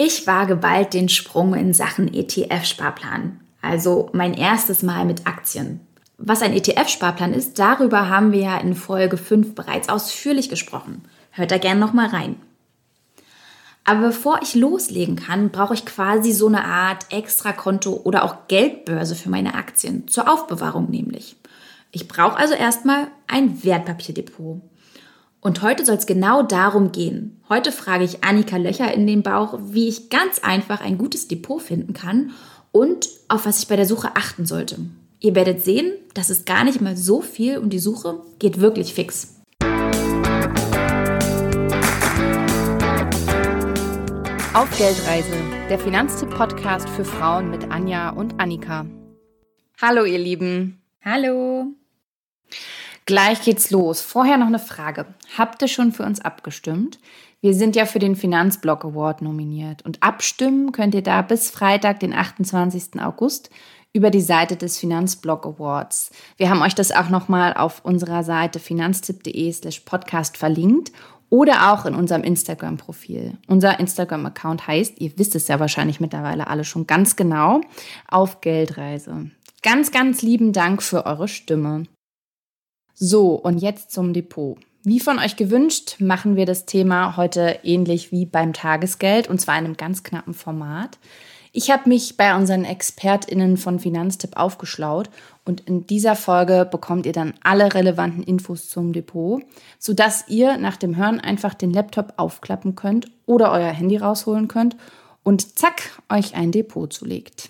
Ich wage bald den Sprung in Sachen ETF-Sparplan. Also mein erstes Mal mit Aktien. Was ein ETF-Sparplan ist, darüber haben wir ja in Folge 5 bereits ausführlich gesprochen. Hört da gerne nochmal rein. Aber bevor ich loslegen kann, brauche ich quasi so eine Art Extrakonto oder auch Geldbörse für meine Aktien, zur Aufbewahrung nämlich. Ich brauche also erstmal ein Wertpapierdepot. Und heute soll es genau darum gehen. Heute frage ich Annika Löcher in den Bauch, wie ich ganz einfach ein gutes Depot finden kann und auf was ich bei der Suche achten sollte. Ihr werdet sehen, das ist gar nicht mal so viel und die Suche geht wirklich fix. Auf Geldreise, der Finanztipp-Podcast für Frauen mit Anja und Annika. Hallo, ihr Lieben. Hallo. Gleich geht's los. Vorher noch eine Frage. Habt ihr schon für uns abgestimmt? Wir sind ja für den Finanzblock Award nominiert und abstimmen könnt ihr da bis Freitag, den 28. August über die Seite des Finanzblog Awards. Wir haben euch das auch nochmal auf unserer Seite finanztipp.de slash podcast verlinkt oder auch in unserem Instagram-Profil. Unser Instagram-Account heißt, ihr wisst es ja wahrscheinlich mittlerweile alle schon ganz genau, auf Geldreise. Ganz, ganz lieben Dank für eure Stimme. So, und jetzt zum Depot. Wie von euch gewünscht, machen wir das Thema heute ähnlich wie beim Tagesgeld und zwar in einem ganz knappen Format. Ich habe mich bei unseren ExpertInnen von Finanztipp aufgeschlaut und in dieser Folge bekommt ihr dann alle relevanten Infos zum Depot, sodass ihr nach dem Hören einfach den Laptop aufklappen könnt oder euer Handy rausholen könnt und zack, euch ein Depot zulegt.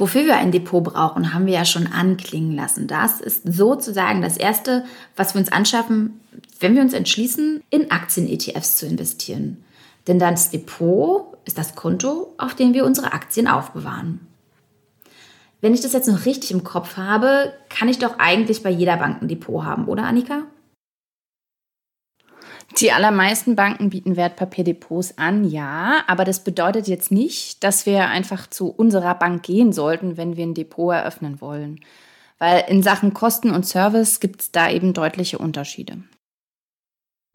Wofür wir ein Depot brauchen, haben wir ja schon anklingen lassen. Das ist sozusagen das Erste, was wir uns anschaffen, wenn wir uns entschließen, in Aktien-ETFs zu investieren. Denn das Depot ist das Konto, auf dem wir unsere Aktien aufbewahren. Wenn ich das jetzt noch richtig im Kopf habe, kann ich doch eigentlich bei jeder Bank ein Depot haben, oder Annika? Die allermeisten Banken bieten Wertpapierdepots an, ja, aber das bedeutet jetzt nicht, dass wir einfach zu unserer Bank gehen sollten, wenn wir ein Depot eröffnen wollen. Weil in Sachen Kosten und Service gibt es da eben deutliche Unterschiede.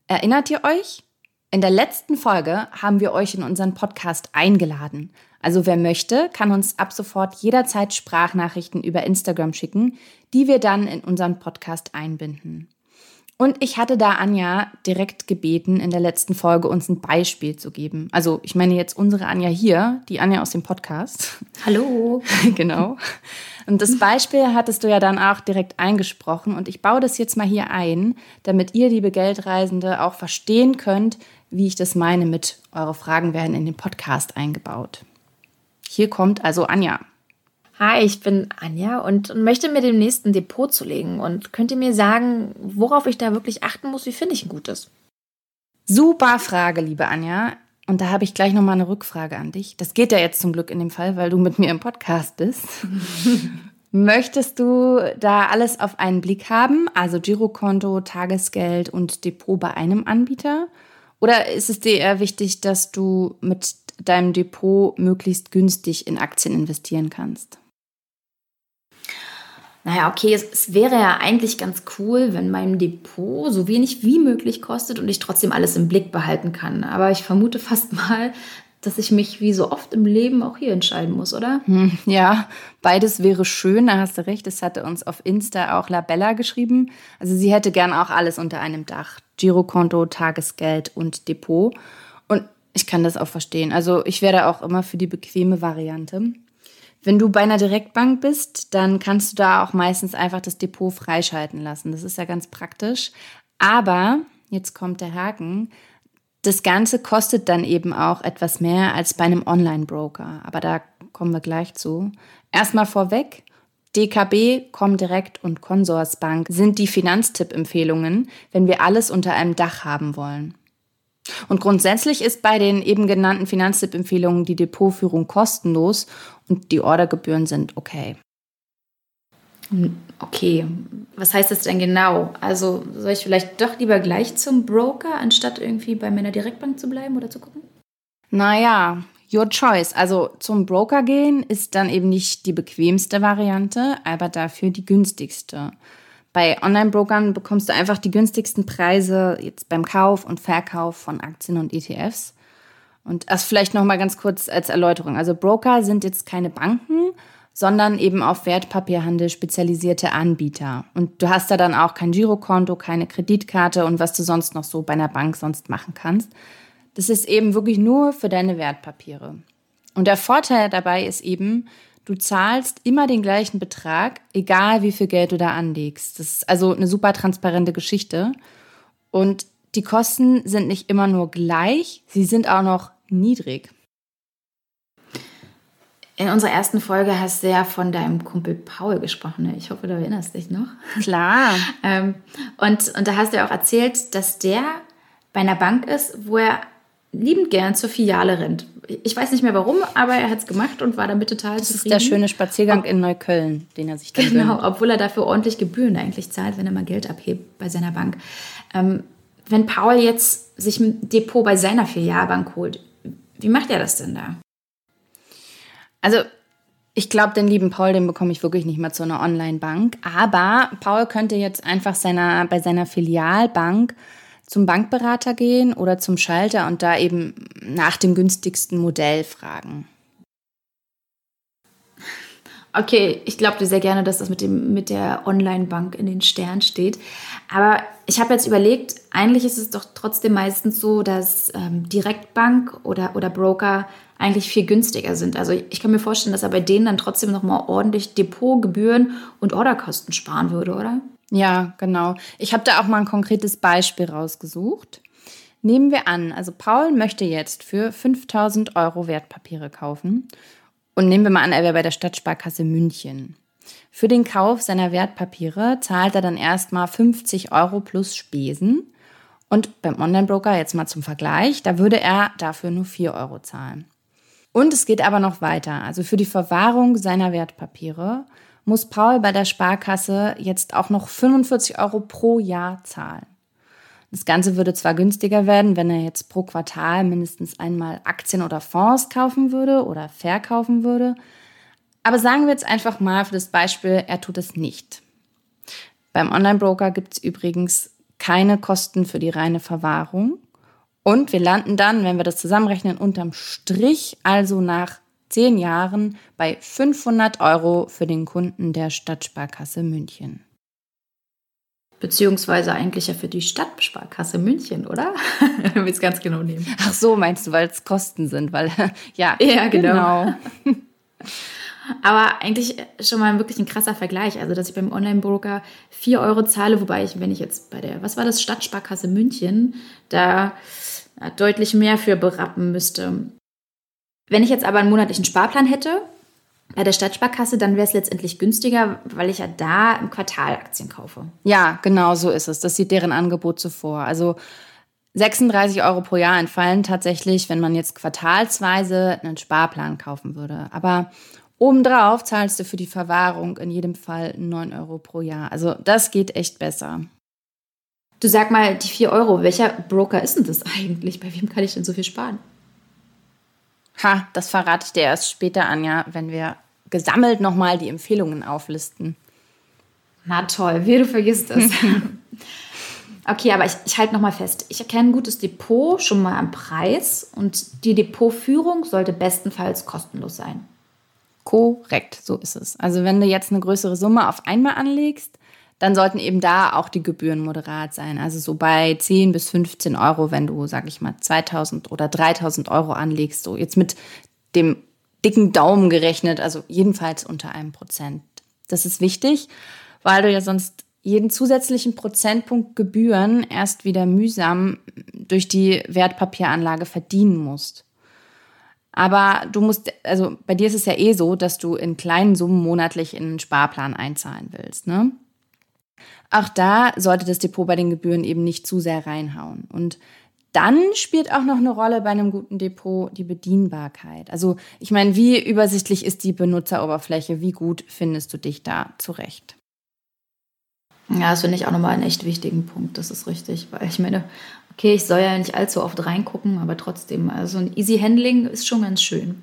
Erinnert ihr euch? In der letzten Folge haben wir euch in unseren Podcast eingeladen. Also wer möchte, kann uns ab sofort jederzeit Sprachnachrichten über Instagram schicken, die wir dann in unseren Podcast einbinden. Und ich hatte da Anja direkt gebeten, in der letzten Folge uns ein Beispiel zu geben. Also ich meine jetzt unsere Anja hier, die Anja aus dem Podcast. Hallo. genau. Und das Beispiel hattest du ja dann auch direkt eingesprochen. Und ich baue das jetzt mal hier ein, damit ihr, liebe Geldreisende, auch verstehen könnt, wie ich das meine mit eure Fragen werden in den Podcast eingebaut. Hier kommt also Anja. Hi, ich bin Anja und möchte mir dem nächsten Depot zulegen. Und könnt ihr mir sagen, worauf ich da wirklich achten muss? Wie finde ich ein gutes? Super Frage, liebe Anja. Und da habe ich gleich nochmal eine Rückfrage an dich. Das geht ja jetzt zum Glück in dem Fall, weil du mit mir im Podcast bist. Möchtest du da alles auf einen Blick haben? Also Girokonto, Tagesgeld und Depot bei einem Anbieter? Oder ist es dir eher wichtig, dass du mit deinem Depot möglichst günstig in Aktien investieren kannst? Naja, okay, es, es, wäre ja eigentlich ganz cool, wenn mein Depot so wenig wie möglich kostet und ich trotzdem alles im Blick behalten kann. Aber ich vermute fast mal, dass ich mich wie so oft im Leben auch hier entscheiden muss, oder? Hm, ja, beides wäre schön, da hast du recht. Das hatte uns auf Insta auch Labella geschrieben. Also sie hätte gern auch alles unter einem Dach. Girokonto, Tagesgeld und Depot. Und ich kann das auch verstehen. Also ich wäre auch immer für die bequeme Variante. Wenn du bei einer Direktbank bist, dann kannst du da auch meistens einfach das Depot freischalten lassen. Das ist ja ganz praktisch. Aber, jetzt kommt der Haken, das Ganze kostet dann eben auch etwas mehr als bei einem Online-Broker. Aber da kommen wir gleich zu. Erstmal vorweg, DKB, Comdirect und Consorsbank sind die Finanztipp-Empfehlungen, wenn wir alles unter einem Dach haben wollen. Und grundsätzlich ist bei den eben genannten Finanztipp-Empfehlungen die Depotführung kostenlos und die Ordergebühren sind okay. Okay, was heißt das denn genau? Also soll ich vielleicht doch lieber gleich zum Broker, anstatt irgendwie bei meiner Direktbank zu bleiben oder zu gucken? Naja, your choice. Also zum Broker gehen ist dann eben nicht die bequemste Variante, aber dafür die günstigste. Bei Online-Brokern bekommst du einfach die günstigsten Preise jetzt beim Kauf und Verkauf von Aktien und ETFs. Und das vielleicht noch mal ganz kurz als Erläuterung. Also Broker sind jetzt keine Banken, sondern eben auf Wertpapierhandel spezialisierte Anbieter. Und du hast da dann auch kein Girokonto, keine Kreditkarte und was du sonst noch so bei einer Bank sonst machen kannst. Das ist eben wirklich nur für deine Wertpapiere. Und der Vorteil dabei ist eben, du zahlst immer den gleichen Betrag, egal wie viel Geld du da anlegst. Das ist also eine super transparente Geschichte. Und die Kosten sind nicht immer nur gleich, sie sind auch noch niedrig. In unserer ersten Folge hast du ja von deinem Kumpel Paul gesprochen. Ne? Ich hoffe, du erinnerst dich noch. Klar. ähm, und, und da hast du ja auch erzählt, dass der bei einer Bank ist, wo er liebend gern zur Filiale rennt. Ich weiß nicht mehr warum, aber er hat es gemacht und war damit total das zufrieden. Das ist der schöne Spaziergang Ob, in Neukölln, den er sich dann Genau, gönnt. obwohl er dafür ordentlich Gebühren eigentlich zahlt, wenn er mal Geld abhebt bei seiner Bank. Ähm, wenn Paul jetzt sich ein Depot bei seiner Filialbank holt, wie macht er das denn da? Also ich glaube, den lieben Paul, den bekomme ich wirklich nicht mehr zu einer Online-Bank. Aber Paul könnte jetzt einfach seiner, bei seiner Filialbank zum Bankberater gehen oder zum Schalter und da eben nach dem günstigsten Modell fragen. Okay, ich glaube dir sehr gerne, dass das mit, dem, mit der Online-Bank in den Sternen steht. Aber ich habe jetzt überlegt, eigentlich ist es doch trotzdem meistens so, dass ähm, Direktbank oder, oder Broker eigentlich viel günstiger sind. Also ich kann mir vorstellen, dass er bei denen dann trotzdem nochmal ordentlich Depotgebühren und Orderkosten sparen würde, oder? Ja, genau. Ich habe da auch mal ein konkretes Beispiel rausgesucht. Nehmen wir an, also Paul möchte jetzt für 5000 Euro Wertpapiere kaufen. Und nehmen wir mal an, er wäre bei der Stadtsparkasse München. Für den Kauf seiner Wertpapiere zahlt er dann erstmal 50 Euro plus Spesen. Und beim Online-Broker, jetzt mal zum Vergleich, da würde er dafür nur 4 Euro zahlen. Und es geht aber noch weiter. Also für die Verwahrung seiner Wertpapiere muss Paul bei der Sparkasse jetzt auch noch 45 Euro pro Jahr zahlen. Das Ganze würde zwar günstiger werden, wenn er jetzt pro Quartal mindestens einmal Aktien oder Fonds kaufen würde oder verkaufen würde, aber sagen wir jetzt einfach mal für das Beispiel, er tut es nicht. Beim Online-Broker gibt es übrigens keine Kosten für die reine Verwahrung. Und wir landen dann, wenn wir das zusammenrechnen, unterm Strich, also nach zehn Jahren bei 500 Euro für den Kunden der Stadtsparkasse München. Beziehungsweise eigentlich ja für die Stadtsparkasse München, oder? Wenn wir es ganz genau nehmen. Ach so, meinst du, weil es Kosten sind, weil ja, ja genau. genau. Aber eigentlich schon mal wirklich ein krasser Vergleich. Also, dass ich beim Online-Broker 4 Euro zahle, wobei ich, wenn ich jetzt bei der, was war das, Stadtsparkasse München, da deutlich mehr für berappen müsste. Wenn ich jetzt aber einen monatlichen Sparplan hätte, bei der Stadtsparkasse, dann wäre es letztendlich günstiger, weil ich ja da im Quartal Aktien kaufe. Ja, genau so ist es. Das sieht deren Angebot so vor. Also 36 Euro pro Jahr entfallen tatsächlich, wenn man jetzt quartalsweise einen Sparplan kaufen würde. Aber obendrauf zahlst du für die Verwahrung in jedem Fall 9 Euro pro Jahr. Also das geht echt besser. Du sag mal, die 4 Euro, welcher Broker ist denn das eigentlich? Bei wem kann ich denn so viel sparen? Ha, das verrate ich dir erst später, Anja, wenn wir gesammelt nochmal die Empfehlungen auflisten. Na toll, wie du vergisst es. okay, aber ich, ich halte nochmal fest. Ich erkenne ein gutes Depot schon mal am Preis und die Depotführung sollte bestenfalls kostenlos sein. Korrekt, so ist es. Also wenn du jetzt eine größere Summe auf einmal anlegst, dann sollten eben da auch die Gebühren moderat sein. Also so bei 10 bis 15 Euro, wenn du, sag ich mal, 2000 oder 3000 Euro anlegst, so jetzt mit dem dicken Daumen gerechnet, also jedenfalls unter einem Prozent. Das ist wichtig, weil du ja sonst jeden zusätzlichen Prozentpunkt Gebühren erst wieder mühsam durch die Wertpapieranlage verdienen musst. Aber du musst, also bei dir ist es ja eh so, dass du in kleinen Summen monatlich in einen Sparplan einzahlen willst, ne? Auch da sollte das Depot bei den Gebühren eben nicht zu sehr reinhauen. Und dann spielt auch noch eine Rolle bei einem guten Depot die Bedienbarkeit. Also ich meine, wie übersichtlich ist die Benutzeroberfläche? Wie gut findest du dich da zurecht? Ja, das finde ich auch nochmal einen echt wichtigen Punkt. Das ist richtig, weil ich meine, okay, ich soll ja nicht allzu oft reingucken, aber trotzdem, also ein Easy Handling ist schon ganz schön.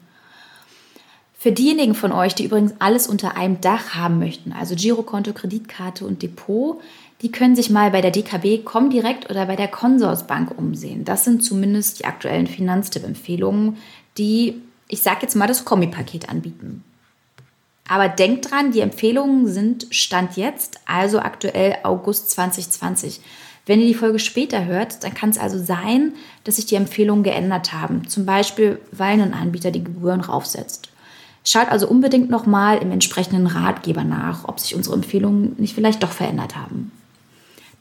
Für diejenigen von euch, die übrigens alles unter einem Dach haben möchten, also Girokonto, Kreditkarte und Depot, die können sich mal bei der DKB Comdirect oder bei der Consorsbank umsehen. Das sind zumindest die aktuellen Finanztipp-Empfehlungen, die, ich sage jetzt mal, das Kombipaket anbieten. Aber denkt dran, die Empfehlungen sind Stand jetzt, also aktuell August 2020. Wenn ihr die Folge später hört, dann kann es also sein, dass sich die Empfehlungen geändert haben. Zum Beispiel, weil ein Anbieter die Gebühren raufsetzt. Schaut also unbedingt nochmal im entsprechenden Ratgeber nach, ob sich unsere Empfehlungen nicht vielleicht doch verändert haben.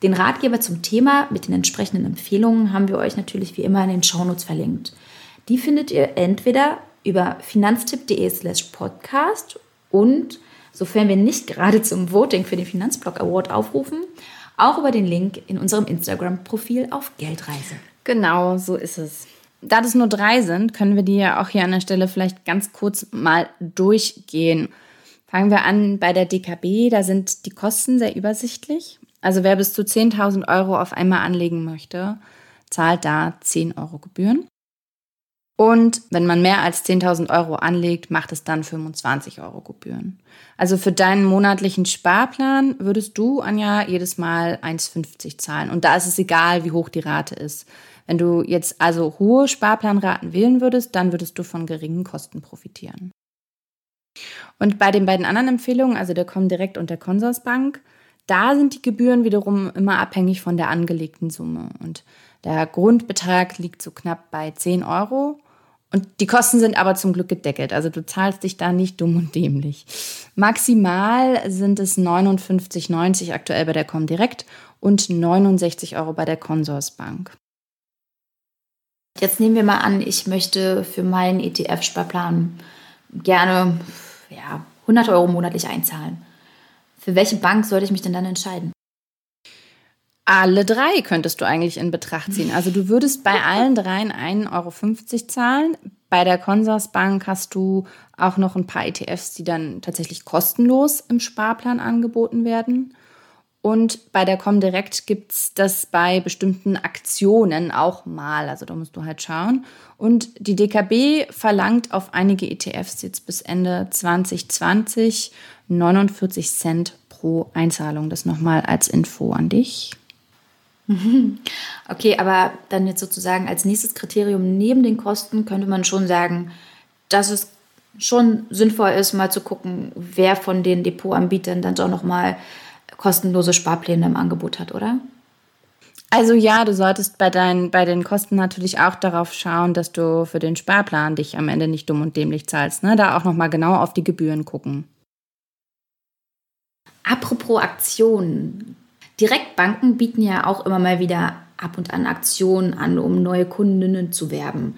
Den Ratgeber zum Thema mit den entsprechenden Empfehlungen haben wir euch natürlich wie immer in den Shownotes verlinkt. Die findet ihr entweder über finanztipp.de slash podcast und, sofern wir nicht gerade zum Voting für den Finanzblog Award aufrufen, auch über den Link in unserem Instagram-Profil auf Geldreise. Genau, so ist es. Da das nur drei sind, können wir die ja auch hier an der Stelle vielleicht ganz kurz mal durchgehen. Fangen wir an bei der DKB. Da sind die Kosten sehr übersichtlich. Also wer bis zu 10.000 Euro auf einmal anlegen möchte, zahlt da 10 Euro Gebühren. Und wenn man mehr als 10.000 Euro anlegt, macht es dann 25 Euro Gebühren. Also für deinen monatlichen Sparplan würdest du, Anja, jedes Mal 1,50 zahlen. Und da ist es egal, wie hoch die Rate ist. Wenn du jetzt also hohe Sparplanraten wählen würdest, dann würdest du von geringen Kosten profitieren. Und bei den beiden anderen Empfehlungen, also der Comdirect und der Consorsbank, da sind die Gebühren wiederum immer abhängig von der angelegten Summe. Und der Grundbetrag liegt so knapp bei 10 Euro. Und die Kosten sind aber zum Glück gedeckelt. Also du zahlst dich da nicht dumm und dämlich. Maximal sind es 59,90 aktuell bei der Comdirect und 69 Euro bei der Consorsbank. Jetzt nehmen wir mal an, ich möchte für meinen ETF-Sparplan gerne ja, 100 Euro monatlich einzahlen. Für welche Bank sollte ich mich denn dann entscheiden? Alle drei könntest du eigentlich in Betracht ziehen. Also du würdest bei allen dreien 1,50 Euro zahlen. Bei der Consorsbank hast du auch noch ein paar ETFs, die dann tatsächlich kostenlos im Sparplan angeboten werden. Und bei der Comdirect gibt es das bei bestimmten Aktionen auch mal. Also da musst du halt schauen. Und die DKB verlangt auf einige ETFs jetzt bis Ende 2020 49 Cent pro Einzahlung. Das nochmal als Info an dich. Okay, aber dann jetzt sozusagen als nächstes Kriterium neben den Kosten könnte man schon sagen, dass es schon sinnvoll ist, mal zu gucken, wer von den Depotanbietern dann doch nochmal kostenlose Sparpläne im Angebot hat, oder? Also ja, du solltest bei, deinen, bei den Kosten natürlich auch darauf schauen, dass du für den Sparplan dich am Ende nicht dumm und dämlich zahlst. Ne? Da auch nochmal genau auf die Gebühren gucken. Apropos Aktionen. Direktbanken bieten ja auch immer mal wieder ab und an Aktionen an, um neue Kundinnen zu werben.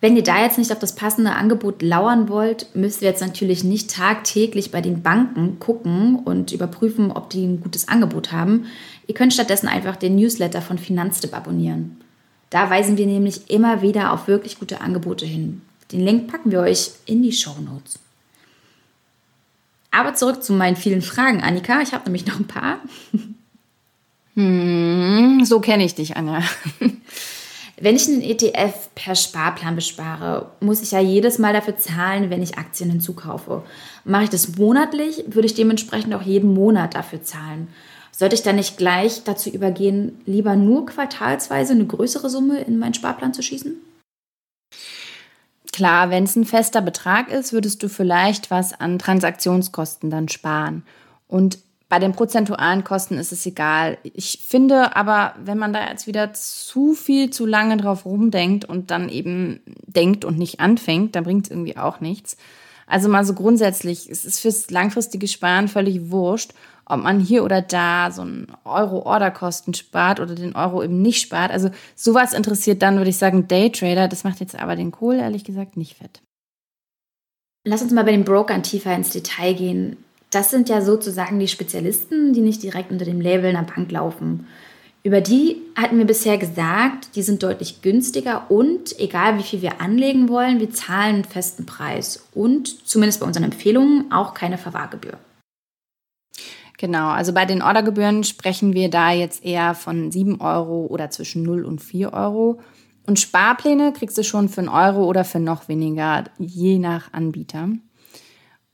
Wenn ihr da jetzt nicht auf das passende Angebot lauern wollt, müsst ihr jetzt natürlich nicht tagtäglich bei den Banken gucken und überprüfen, ob die ein gutes Angebot haben. Ihr könnt stattdessen einfach den Newsletter von Finanztipp abonnieren. Da weisen wir nämlich immer wieder auf wirklich gute Angebote hin. Den Link packen wir euch in die Show Notes. Aber zurück zu meinen vielen Fragen, Annika. Ich habe nämlich noch ein paar. Hm, so kenne ich dich, Anja. Wenn ich einen ETF per Sparplan bespare, muss ich ja jedes Mal dafür zahlen, wenn ich Aktien hinzukaufe. Mache ich das monatlich, würde ich dementsprechend auch jeden Monat dafür zahlen. Sollte ich dann nicht gleich dazu übergehen, lieber nur quartalsweise eine größere Summe in meinen Sparplan zu schießen? Klar, wenn es ein fester Betrag ist, würdest du vielleicht was an Transaktionskosten dann sparen. Und bei den prozentualen Kosten ist es egal. Ich finde aber, wenn man da jetzt wieder zu viel zu lange drauf rumdenkt und dann eben denkt und nicht anfängt, dann bringt es irgendwie auch nichts. Also mal so grundsätzlich, es ist fürs langfristige Sparen völlig wurscht, ob man hier oder da so einen Euro-Order-Kosten spart oder den Euro eben nicht spart. Also sowas interessiert dann, würde ich sagen, Daytrader. Das macht jetzt aber den Kohl ehrlich gesagt nicht fett. Lass uns mal bei den Brokern tiefer ins Detail gehen. Das sind ja sozusagen die Spezialisten, die nicht direkt unter dem Label einer Bank laufen. Über die hatten wir bisher gesagt, die sind deutlich günstiger und egal wie viel wir anlegen wollen, wir zahlen einen festen Preis und zumindest bei unseren Empfehlungen auch keine Verwahrgebühr. Genau, also bei den Ordergebühren sprechen wir da jetzt eher von 7 Euro oder zwischen 0 und 4 Euro. Und Sparpläne kriegst du schon für einen Euro oder für noch weniger, je nach Anbieter.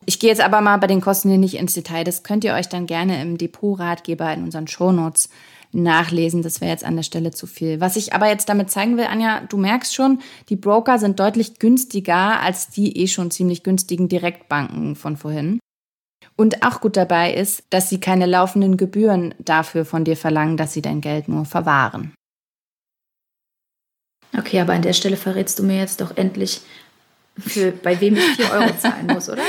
Ich gehe jetzt aber mal bei den Kosten hier nicht ins Detail. Das könnt ihr euch dann gerne im Depot-Ratgeber in unseren Shownotes nachlesen. Das wäre jetzt an der Stelle zu viel. Was ich aber jetzt damit zeigen will, Anja, du merkst schon, die Broker sind deutlich günstiger als die eh schon ziemlich günstigen Direktbanken von vorhin. Und auch gut dabei ist, dass sie keine laufenden Gebühren dafür von dir verlangen, dass sie dein Geld nur verwahren. Okay, aber an der Stelle verrätst du mir jetzt doch endlich, für, bei wem ich 4 Euro zahlen muss, oder?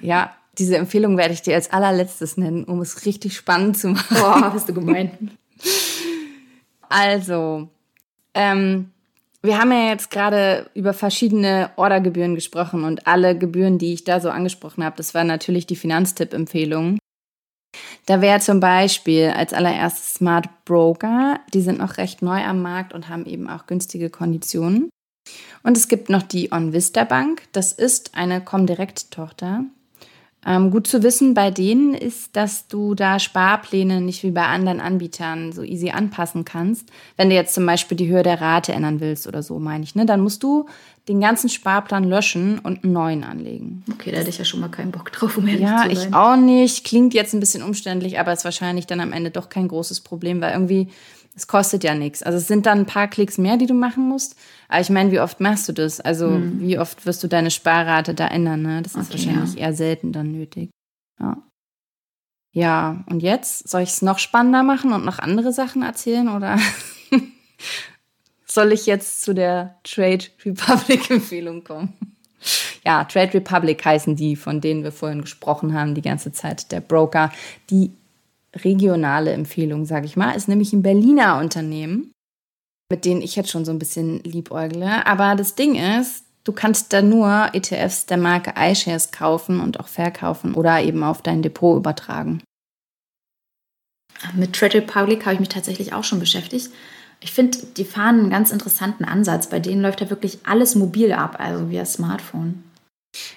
Ja, diese Empfehlung werde ich dir als allerletztes nennen, um es richtig spannend zu machen. Boah, bist du gemein. Also, ähm, wir haben ja jetzt gerade über verschiedene Ordergebühren gesprochen und alle Gebühren, die ich da so angesprochen habe, das war natürlich die Finanztipp-Empfehlung. Da wäre zum Beispiel als allererstes Smart Broker. Die sind noch recht neu am Markt und haben eben auch günstige Konditionen. Und es gibt noch die OnVista Bank. Das ist eine Comdirect-Tochter. Ähm, gut zu wissen bei denen ist, dass du da Sparpläne nicht wie bei anderen Anbietern so easy anpassen kannst. Wenn du jetzt zum Beispiel die Höhe der Rate ändern willst oder so, meine ich, ne, dann musst du den ganzen Sparplan löschen und einen neuen anlegen. Okay, da hätte ich ja schon mal keinen Bock drauf, um ehrlich ja, zu sein. Ja, ich auch nicht. Klingt jetzt ein bisschen umständlich, aber ist wahrscheinlich dann am Ende doch kein großes Problem, weil irgendwie es kostet ja nichts. Also es sind dann ein paar Klicks mehr, die du machen musst. Aber ich meine, wie oft machst du das? Also hm. wie oft wirst du deine Sparrate da ändern? Ne? Das ist wahrscheinlich ja. eher selten dann nötig. Ja. Ja, und jetzt soll ich es noch spannender machen und noch andere Sachen erzählen oder soll ich jetzt zu der Trade Republic Empfehlung kommen? Ja, Trade Republic heißen die, von denen wir vorhin gesprochen haben, die ganze Zeit, der Broker, die regionale Empfehlung, sage ich mal, ist nämlich ein Berliner Unternehmen, mit denen ich jetzt schon so ein bisschen liebäugle. Aber das Ding ist, du kannst da nur ETFs der Marke iShares kaufen und auch verkaufen oder eben auf dein Depot übertragen. Mit Trade Republic habe ich mich tatsächlich auch schon beschäftigt. Ich finde, die fahren einen ganz interessanten Ansatz. Bei denen läuft ja wirklich alles mobil ab, also via Smartphone.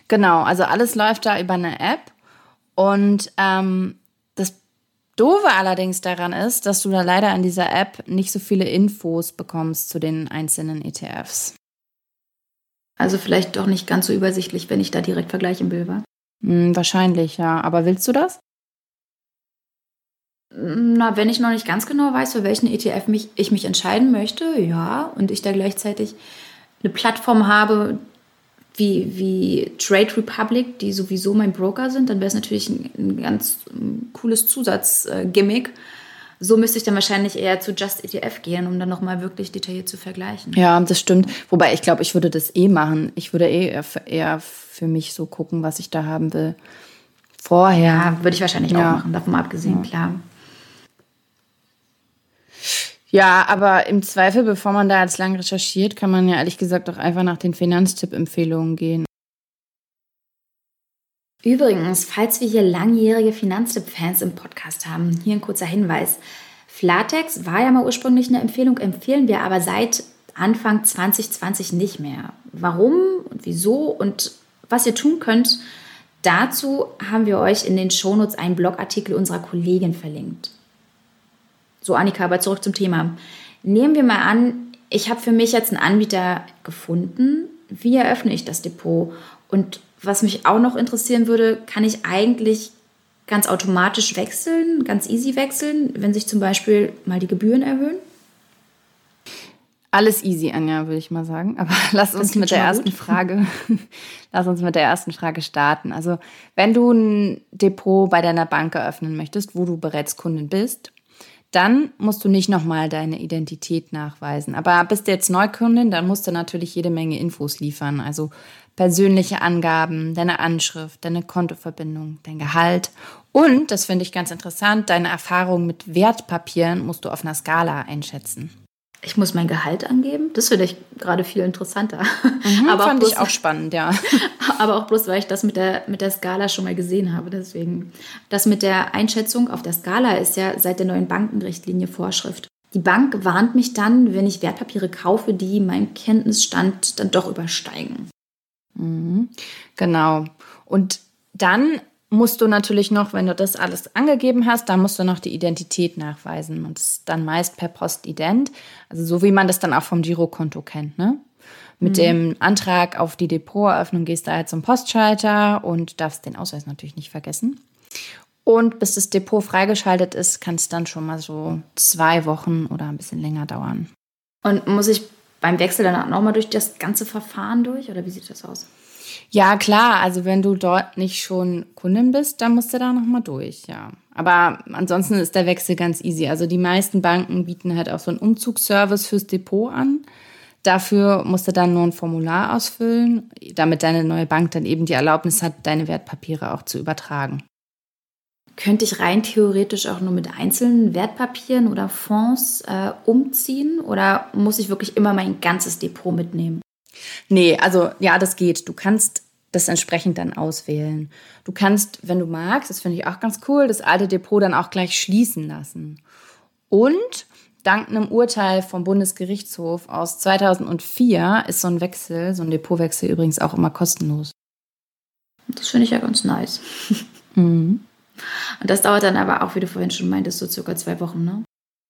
Genau, also alles läuft da über eine App. Und ähm, Doofe allerdings daran ist, dass du da leider an dieser App nicht so viele Infos bekommst zu den einzelnen ETFs. Also vielleicht doch nicht ganz so übersichtlich, wenn ich da direkt vergleichen will, wa? Hm, wahrscheinlich, ja. Aber willst du das? Na, wenn ich noch nicht ganz genau weiß, für welchen ETF mich, ich mich entscheiden möchte, ja, und ich da gleichzeitig eine Plattform habe, wie, wie Trade Republic, die sowieso mein Broker sind, dann wäre es natürlich ein, ein, ganz cooles Zusatzgimmick. So müsste ich dann wahrscheinlich eher zu Just ETF gehen, um dann nochmal wirklich detailliert zu vergleichen. Ja, das stimmt. Wobei ich glaube, ich würde das eh machen. Ich würde eh eher für mich so gucken, was ich da haben will. Vorher. Ja, würde ich wahrscheinlich ja. auch machen, davon abgesehen, ja. klar. Ja, aber im Zweifel, bevor man da jetzt lang recherchiert, kann man ja ehrlich gesagt auch einfach nach den Finanztipp-Empfehlungen gehen. Übrigens, falls wir hier langjährige Finanztipp-Fans im Podcast haben, hier ein kurzer Hinweis. Flatex war ja mal ursprünglich eine Empfehlung, empfehlen wir aber seit Anfang 2020 nicht mehr. Warum und wieso und was ihr tun könnt, dazu haben wir euch in den Shownotes einen Blogartikel unserer Kollegin verlinkt. So, Annika, aber zurück zum Thema. Nehmen wir mal an, ich habe für mich jetzt einen Anbieter gefunden. Wie eröffne ich das Depot? Und was mich auch noch interessieren würde, kann ich eigentlich ganz automatisch wechseln, ganz easy wechseln, wenn sich zum Beispiel mal die Gebühren erhöhen? Alles easy, Anja, würde ich mal sagen. Aber lass uns mit der ersten gut. Frage, lass uns mit der ersten Frage starten. Also, wenn du ein Depot bei deiner Bank eröffnen möchtest, wo du bereits Kundin bist, dann musst du nicht nochmal deine Identität nachweisen. Aber bist du jetzt Neukundin, dann musst du natürlich jede Menge Infos liefern. Also persönliche Angaben, deine Anschrift, deine Kontoverbindung, dein Gehalt. Und, das finde ich ganz interessant, deine Erfahrung mit Wertpapieren musst du auf einer Skala einschätzen. Ich muss mein Gehalt angeben? Das finde ich gerade viel interessanter. Mhm, aber fand bloß, ich auch spannend, ja. aber auch bloß, weil ich das mit der, mit der Skala schon mal gesehen habe. Deswegen. Das mit der Einschätzung auf der Skala ist ja seit der neuen Bankenrichtlinie Vorschrift. Die Bank warnt mich dann, wenn ich Wertpapiere kaufe, die meinen Kenntnisstand dann doch übersteigen. Mhm, genau. Und dann musst du natürlich noch, wenn du das alles angegeben hast, dann musst du noch die Identität nachweisen. Und das ist dann meist per Postident, also so wie man das dann auch vom Girokonto kennt. Ne? Mit mhm. dem Antrag auf die Depoteröffnung gehst du halt zum Postschalter und darfst den Ausweis natürlich nicht vergessen. Und bis das Depot freigeschaltet ist, kann es dann schon mal so zwei Wochen oder ein bisschen länger dauern. Und muss ich beim Wechsel dann auch nochmal durch das ganze Verfahren durch oder wie sieht das aus? Ja, klar. Also wenn du dort nicht schon Kundin bist, dann musst du da nochmal durch, ja. Aber ansonsten ist der Wechsel ganz easy. Also die meisten Banken bieten halt auch so einen Umzugsservice fürs Depot an. Dafür musst du dann nur ein Formular ausfüllen, damit deine neue Bank dann eben die Erlaubnis hat, deine Wertpapiere auch zu übertragen. Könnte ich rein theoretisch auch nur mit einzelnen Wertpapieren oder Fonds äh, umziehen oder muss ich wirklich immer mein ganzes Depot mitnehmen? Nee, also ja, das geht. Du kannst das entsprechend dann auswählen. Du kannst, wenn du magst, das finde ich auch ganz cool, das alte Depot dann auch gleich schließen lassen. Und dank einem Urteil vom Bundesgerichtshof aus 2004 ist so ein Wechsel, so ein Depotwechsel übrigens auch immer kostenlos. Das finde ich ja ganz nice. Mhm. Und das dauert dann aber auch, wie du vorhin schon meintest, so circa zwei Wochen, ne?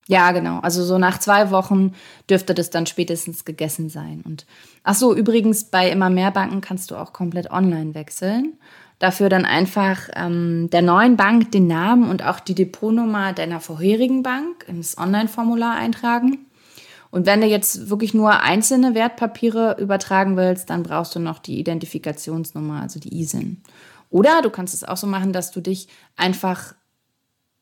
Ja, genau. Also so nach zwei Wochen dürfte das dann spätestens gegessen sein. Und ach so, übrigens bei immer mehr Banken kannst du auch komplett online wechseln. Dafür dann einfach ähm, der neuen Bank den Namen und auch die Depotnummer deiner vorherigen Bank ins Online-Formular eintragen. Und wenn du jetzt wirklich nur einzelne Wertpapiere übertragen willst, dann brauchst du noch die Identifikationsnummer, also die ISIN. Oder du kannst es auch so machen, dass du dich einfach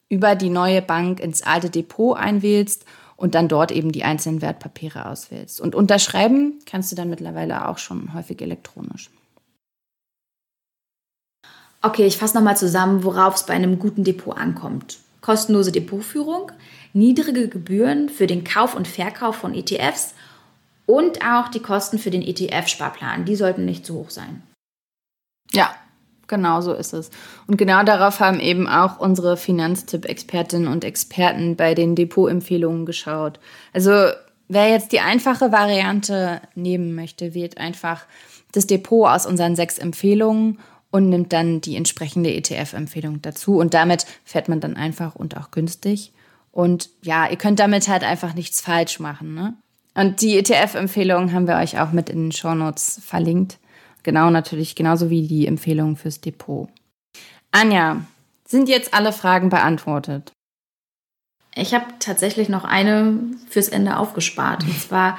über die neue Bank ins alte Depot einwählst und dann dort eben die einzelnen Wertpapiere auswählst. Und unterschreiben kannst du dann mittlerweile auch schon häufig elektronisch. Okay, ich fasse nochmal zusammen, worauf es bei einem guten Depot ankommt. Kostenlose Depotführung, niedrige Gebühren für den Kauf und Verkauf von ETFs und auch die Kosten für den ETF-Sparplan. Die sollten nicht zu hoch sein. Ja, Genau so ist es. Und genau darauf haben eben auch unsere Finanztipp-Expertinnen und Experten bei den Depotempfehlungen geschaut. Also wer jetzt die einfache Variante nehmen möchte, wählt einfach das Depot aus unseren sechs Empfehlungen und nimmt dann die entsprechende ETF-Empfehlung dazu. Und damit fährt man dann einfach und auch günstig. Und ja, ihr könnt damit halt einfach nichts falsch machen. Ne? Und die ETF-Empfehlungen haben wir euch auch mit in den Shownotes verlinkt. Genau, natürlich, genauso wie die Empfehlungen fürs Depot. Anja, sind jetzt alle Fragen beantwortet? Ich habe tatsächlich noch eine fürs Ende aufgespart. Und zwar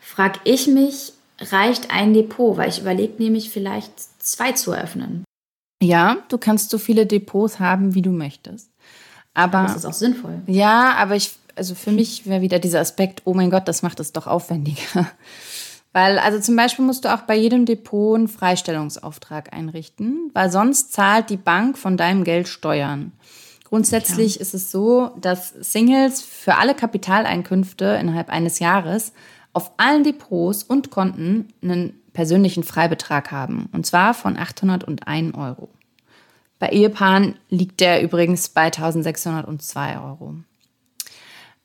frage ich mich, reicht ein Depot? Weil ich überlege nämlich vielleicht zwei zu eröffnen. Ja, du kannst so viele Depots haben, wie du möchtest. Aber, das ist auch sinnvoll. Ja, aber ich, also für mich wäre wieder dieser Aspekt, oh mein Gott, das macht es doch aufwendiger. Weil, also zum Beispiel musst du auch bei jedem Depot einen Freistellungsauftrag einrichten, weil sonst zahlt die Bank von deinem Geld Steuern. Grundsätzlich ja. ist es so, dass Singles für alle Kapitaleinkünfte innerhalb eines Jahres auf allen Depots und Konten einen persönlichen Freibetrag haben. Und zwar von 801 Euro. Bei Ehepaaren liegt der übrigens bei 1602 Euro.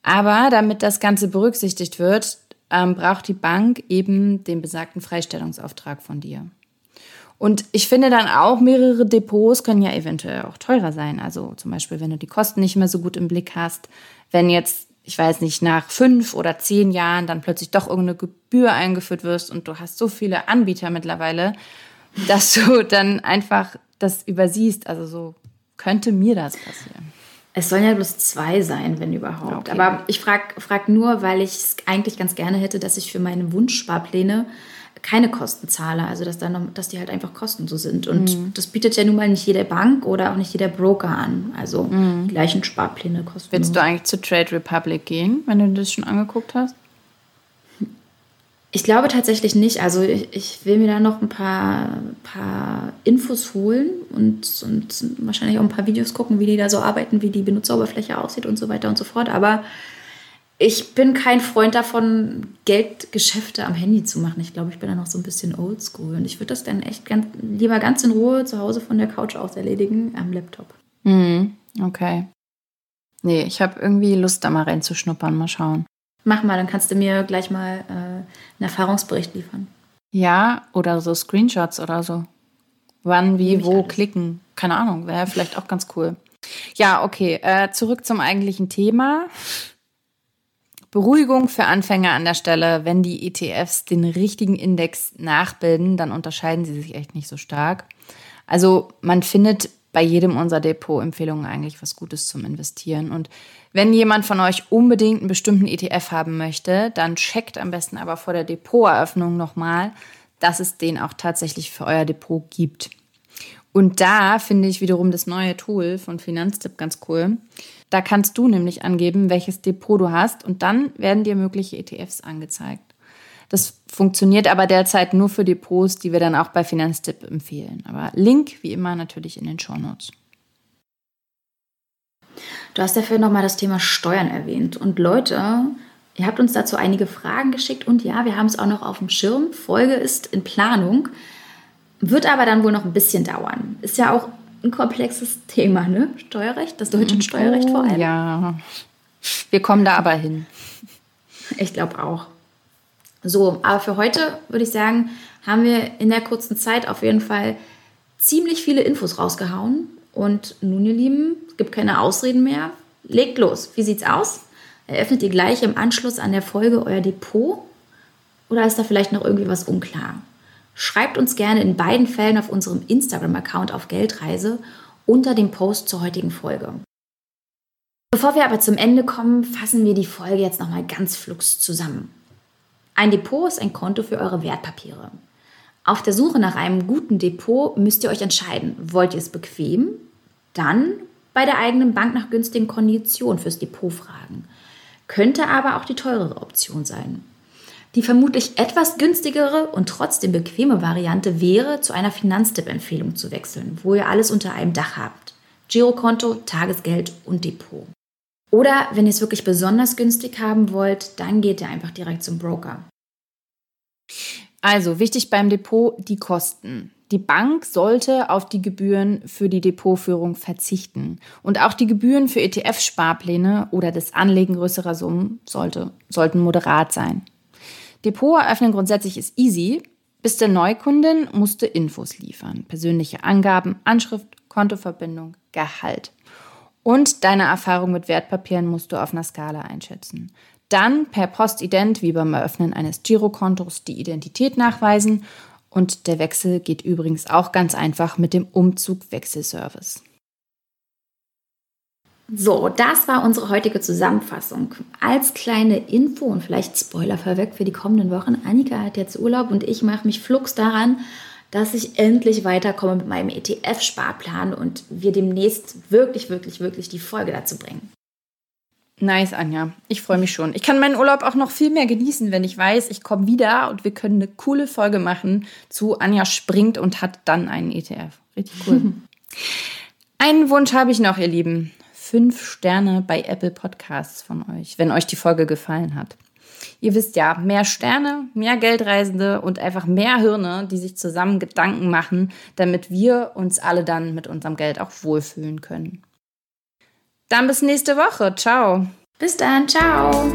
Aber damit das Ganze berücksichtigt wird, ähm, braucht die Bank eben den besagten Freistellungsauftrag von dir. Und ich finde dann auch, mehrere Depots können ja eventuell auch teurer sein. Also zum Beispiel, wenn du die Kosten nicht mehr so gut im Blick hast, wenn jetzt, ich weiß nicht, nach fünf oder zehn Jahren dann plötzlich doch irgendeine Gebühr eingeführt wirst und du hast so viele Anbieter mittlerweile, dass du dann einfach das übersiehst. Also so könnte mir das passieren. Es sollen ja bloß zwei sein, wenn überhaupt. Okay. Aber ich frage frag nur, weil ich es eigentlich ganz gerne hätte, dass ich für meine Wunschsparpläne keine Kosten zahle. Also dass, dann, dass die halt einfach kostenlos sind. Und mhm. das bietet ja nun mal nicht jede Bank oder auch nicht jeder Broker an. Also mhm. die gleichen Sparpläne kosten. Willst du eigentlich zu Trade Republic gehen, wenn du das schon angeguckt hast? Ich glaube tatsächlich nicht. Also ich, ich, will mir da noch ein paar, paar Infos holen und, und wahrscheinlich auch ein paar Videos gucken, wie die da so arbeiten, wie die Benutzeroberfläche aussieht und so weiter und so fort. Aber ich bin kein Freund davon, Geldgeschäfte am Handy zu machen. Ich glaube, ich bin da noch so ein bisschen oldschool. Und ich würde das dann echt ganz, lieber ganz in Ruhe zu Hause von der Couch aus erledigen am Laptop. Mhm, okay. Nee, ich habe irgendwie Lust, da mal reinzuschnuppern. Mal schauen. Mach mal, dann kannst du mir gleich mal äh, einen Erfahrungsbericht liefern. Ja, oder so Screenshots oder so. Wann, wie, wo alles. klicken. Keine Ahnung, wäre vielleicht auch ganz cool. Ja, okay. Äh, zurück zum eigentlichen Thema. Beruhigung für Anfänger an der Stelle, wenn die ETFs den richtigen Index nachbilden, dann unterscheiden sie sich echt nicht so stark. Also man findet bei jedem unserer Depot-Empfehlungen eigentlich was Gutes zum Investieren. Und wenn jemand von euch unbedingt einen bestimmten ETF haben möchte, dann checkt am besten aber vor der Depoteröffnung nochmal, dass es den auch tatsächlich für euer Depot gibt. Und da finde ich wiederum das neue Tool von Finanztipp ganz cool. Da kannst du nämlich angeben, welches Depot du hast und dann werden dir mögliche ETFs angezeigt. Das funktioniert aber derzeit nur für Depots, die wir dann auch bei Finanztipp empfehlen. Aber Link wie immer natürlich in den Show Notes. Du hast dafür nochmal das Thema Steuern erwähnt. Und Leute, ihr habt uns dazu einige Fragen geschickt und ja, wir haben es auch noch auf dem Schirm. Folge ist in Planung, wird aber dann wohl noch ein bisschen dauern. Ist ja auch ein komplexes Thema, ne? Steuerrecht, das deutsche Steuerrecht vor allem. Ja, wir kommen da aber hin. Ich glaube auch. So, aber für heute würde ich sagen, haben wir in der kurzen Zeit auf jeden Fall ziemlich viele Infos rausgehauen. Und nun, ihr Lieben, es gibt keine Ausreden mehr. Legt los. Wie sieht's aus? Eröffnet ihr gleich im Anschluss an der Folge euer Depot? Oder ist da vielleicht noch irgendwie was unklar? Schreibt uns gerne in beiden Fällen auf unserem Instagram-Account auf Geldreise unter dem Post zur heutigen Folge. Bevor wir aber zum Ende kommen, fassen wir die Folge jetzt nochmal ganz flugs zusammen. Ein Depot ist ein Konto für eure Wertpapiere. Auf der Suche nach einem guten Depot müsst ihr euch entscheiden, wollt ihr es bequem? Dann bei der eigenen Bank nach günstigen Konditionen fürs Depot fragen. Könnte aber auch die teurere Option sein. Die vermutlich etwas günstigere und trotzdem bequeme Variante wäre, zu einer Finanztipp-Empfehlung zu wechseln, wo ihr alles unter einem Dach habt. Girokonto, Tagesgeld und Depot. Oder wenn ihr es wirklich besonders günstig haben wollt, dann geht ihr einfach direkt zum Broker. Also wichtig beim Depot die Kosten. Die Bank sollte auf die Gebühren für die Depotführung verzichten. Und auch die Gebühren für ETF-Sparpläne oder das Anlegen größerer Summen sollte, sollten moderat sein. Depot eröffnen grundsätzlich ist easy. Bis der Neukundin musste Infos liefern. Persönliche Angaben, Anschrift, Kontoverbindung, Gehalt. Und deine Erfahrung mit Wertpapieren musst du auf einer Skala einschätzen. Dann per Postident, wie beim Eröffnen eines Girokontos, die Identität nachweisen. Und der Wechsel geht übrigens auch ganz einfach mit dem Umzug-Wechselservice. So, das war unsere heutige Zusammenfassung. Als kleine Info und vielleicht Spoiler vorweg für die kommenden Wochen. Annika hat jetzt Urlaub und ich mache mich flugs daran, dass ich endlich weiterkomme mit meinem ETF-Sparplan und wir demnächst wirklich, wirklich, wirklich die Folge dazu bringen. Nice, Anja. Ich freue mich schon. Ich kann meinen Urlaub auch noch viel mehr genießen, wenn ich weiß, ich komme wieder und wir können eine coole Folge machen zu Anja springt und hat dann einen ETF. Richtig cool. einen Wunsch habe ich noch, ihr Lieben. Fünf Sterne bei Apple Podcasts von euch, wenn euch die Folge gefallen hat. Ihr wisst ja, mehr Sterne, mehr Geldreisende und einfach mehr Hirne, die sich zusammen Gedanken machen, damit wir uns alle dann mit unserem Geld auch wohlfühlen können. Dann bis nächste Woche. Ciao. Bis dann. Ciao.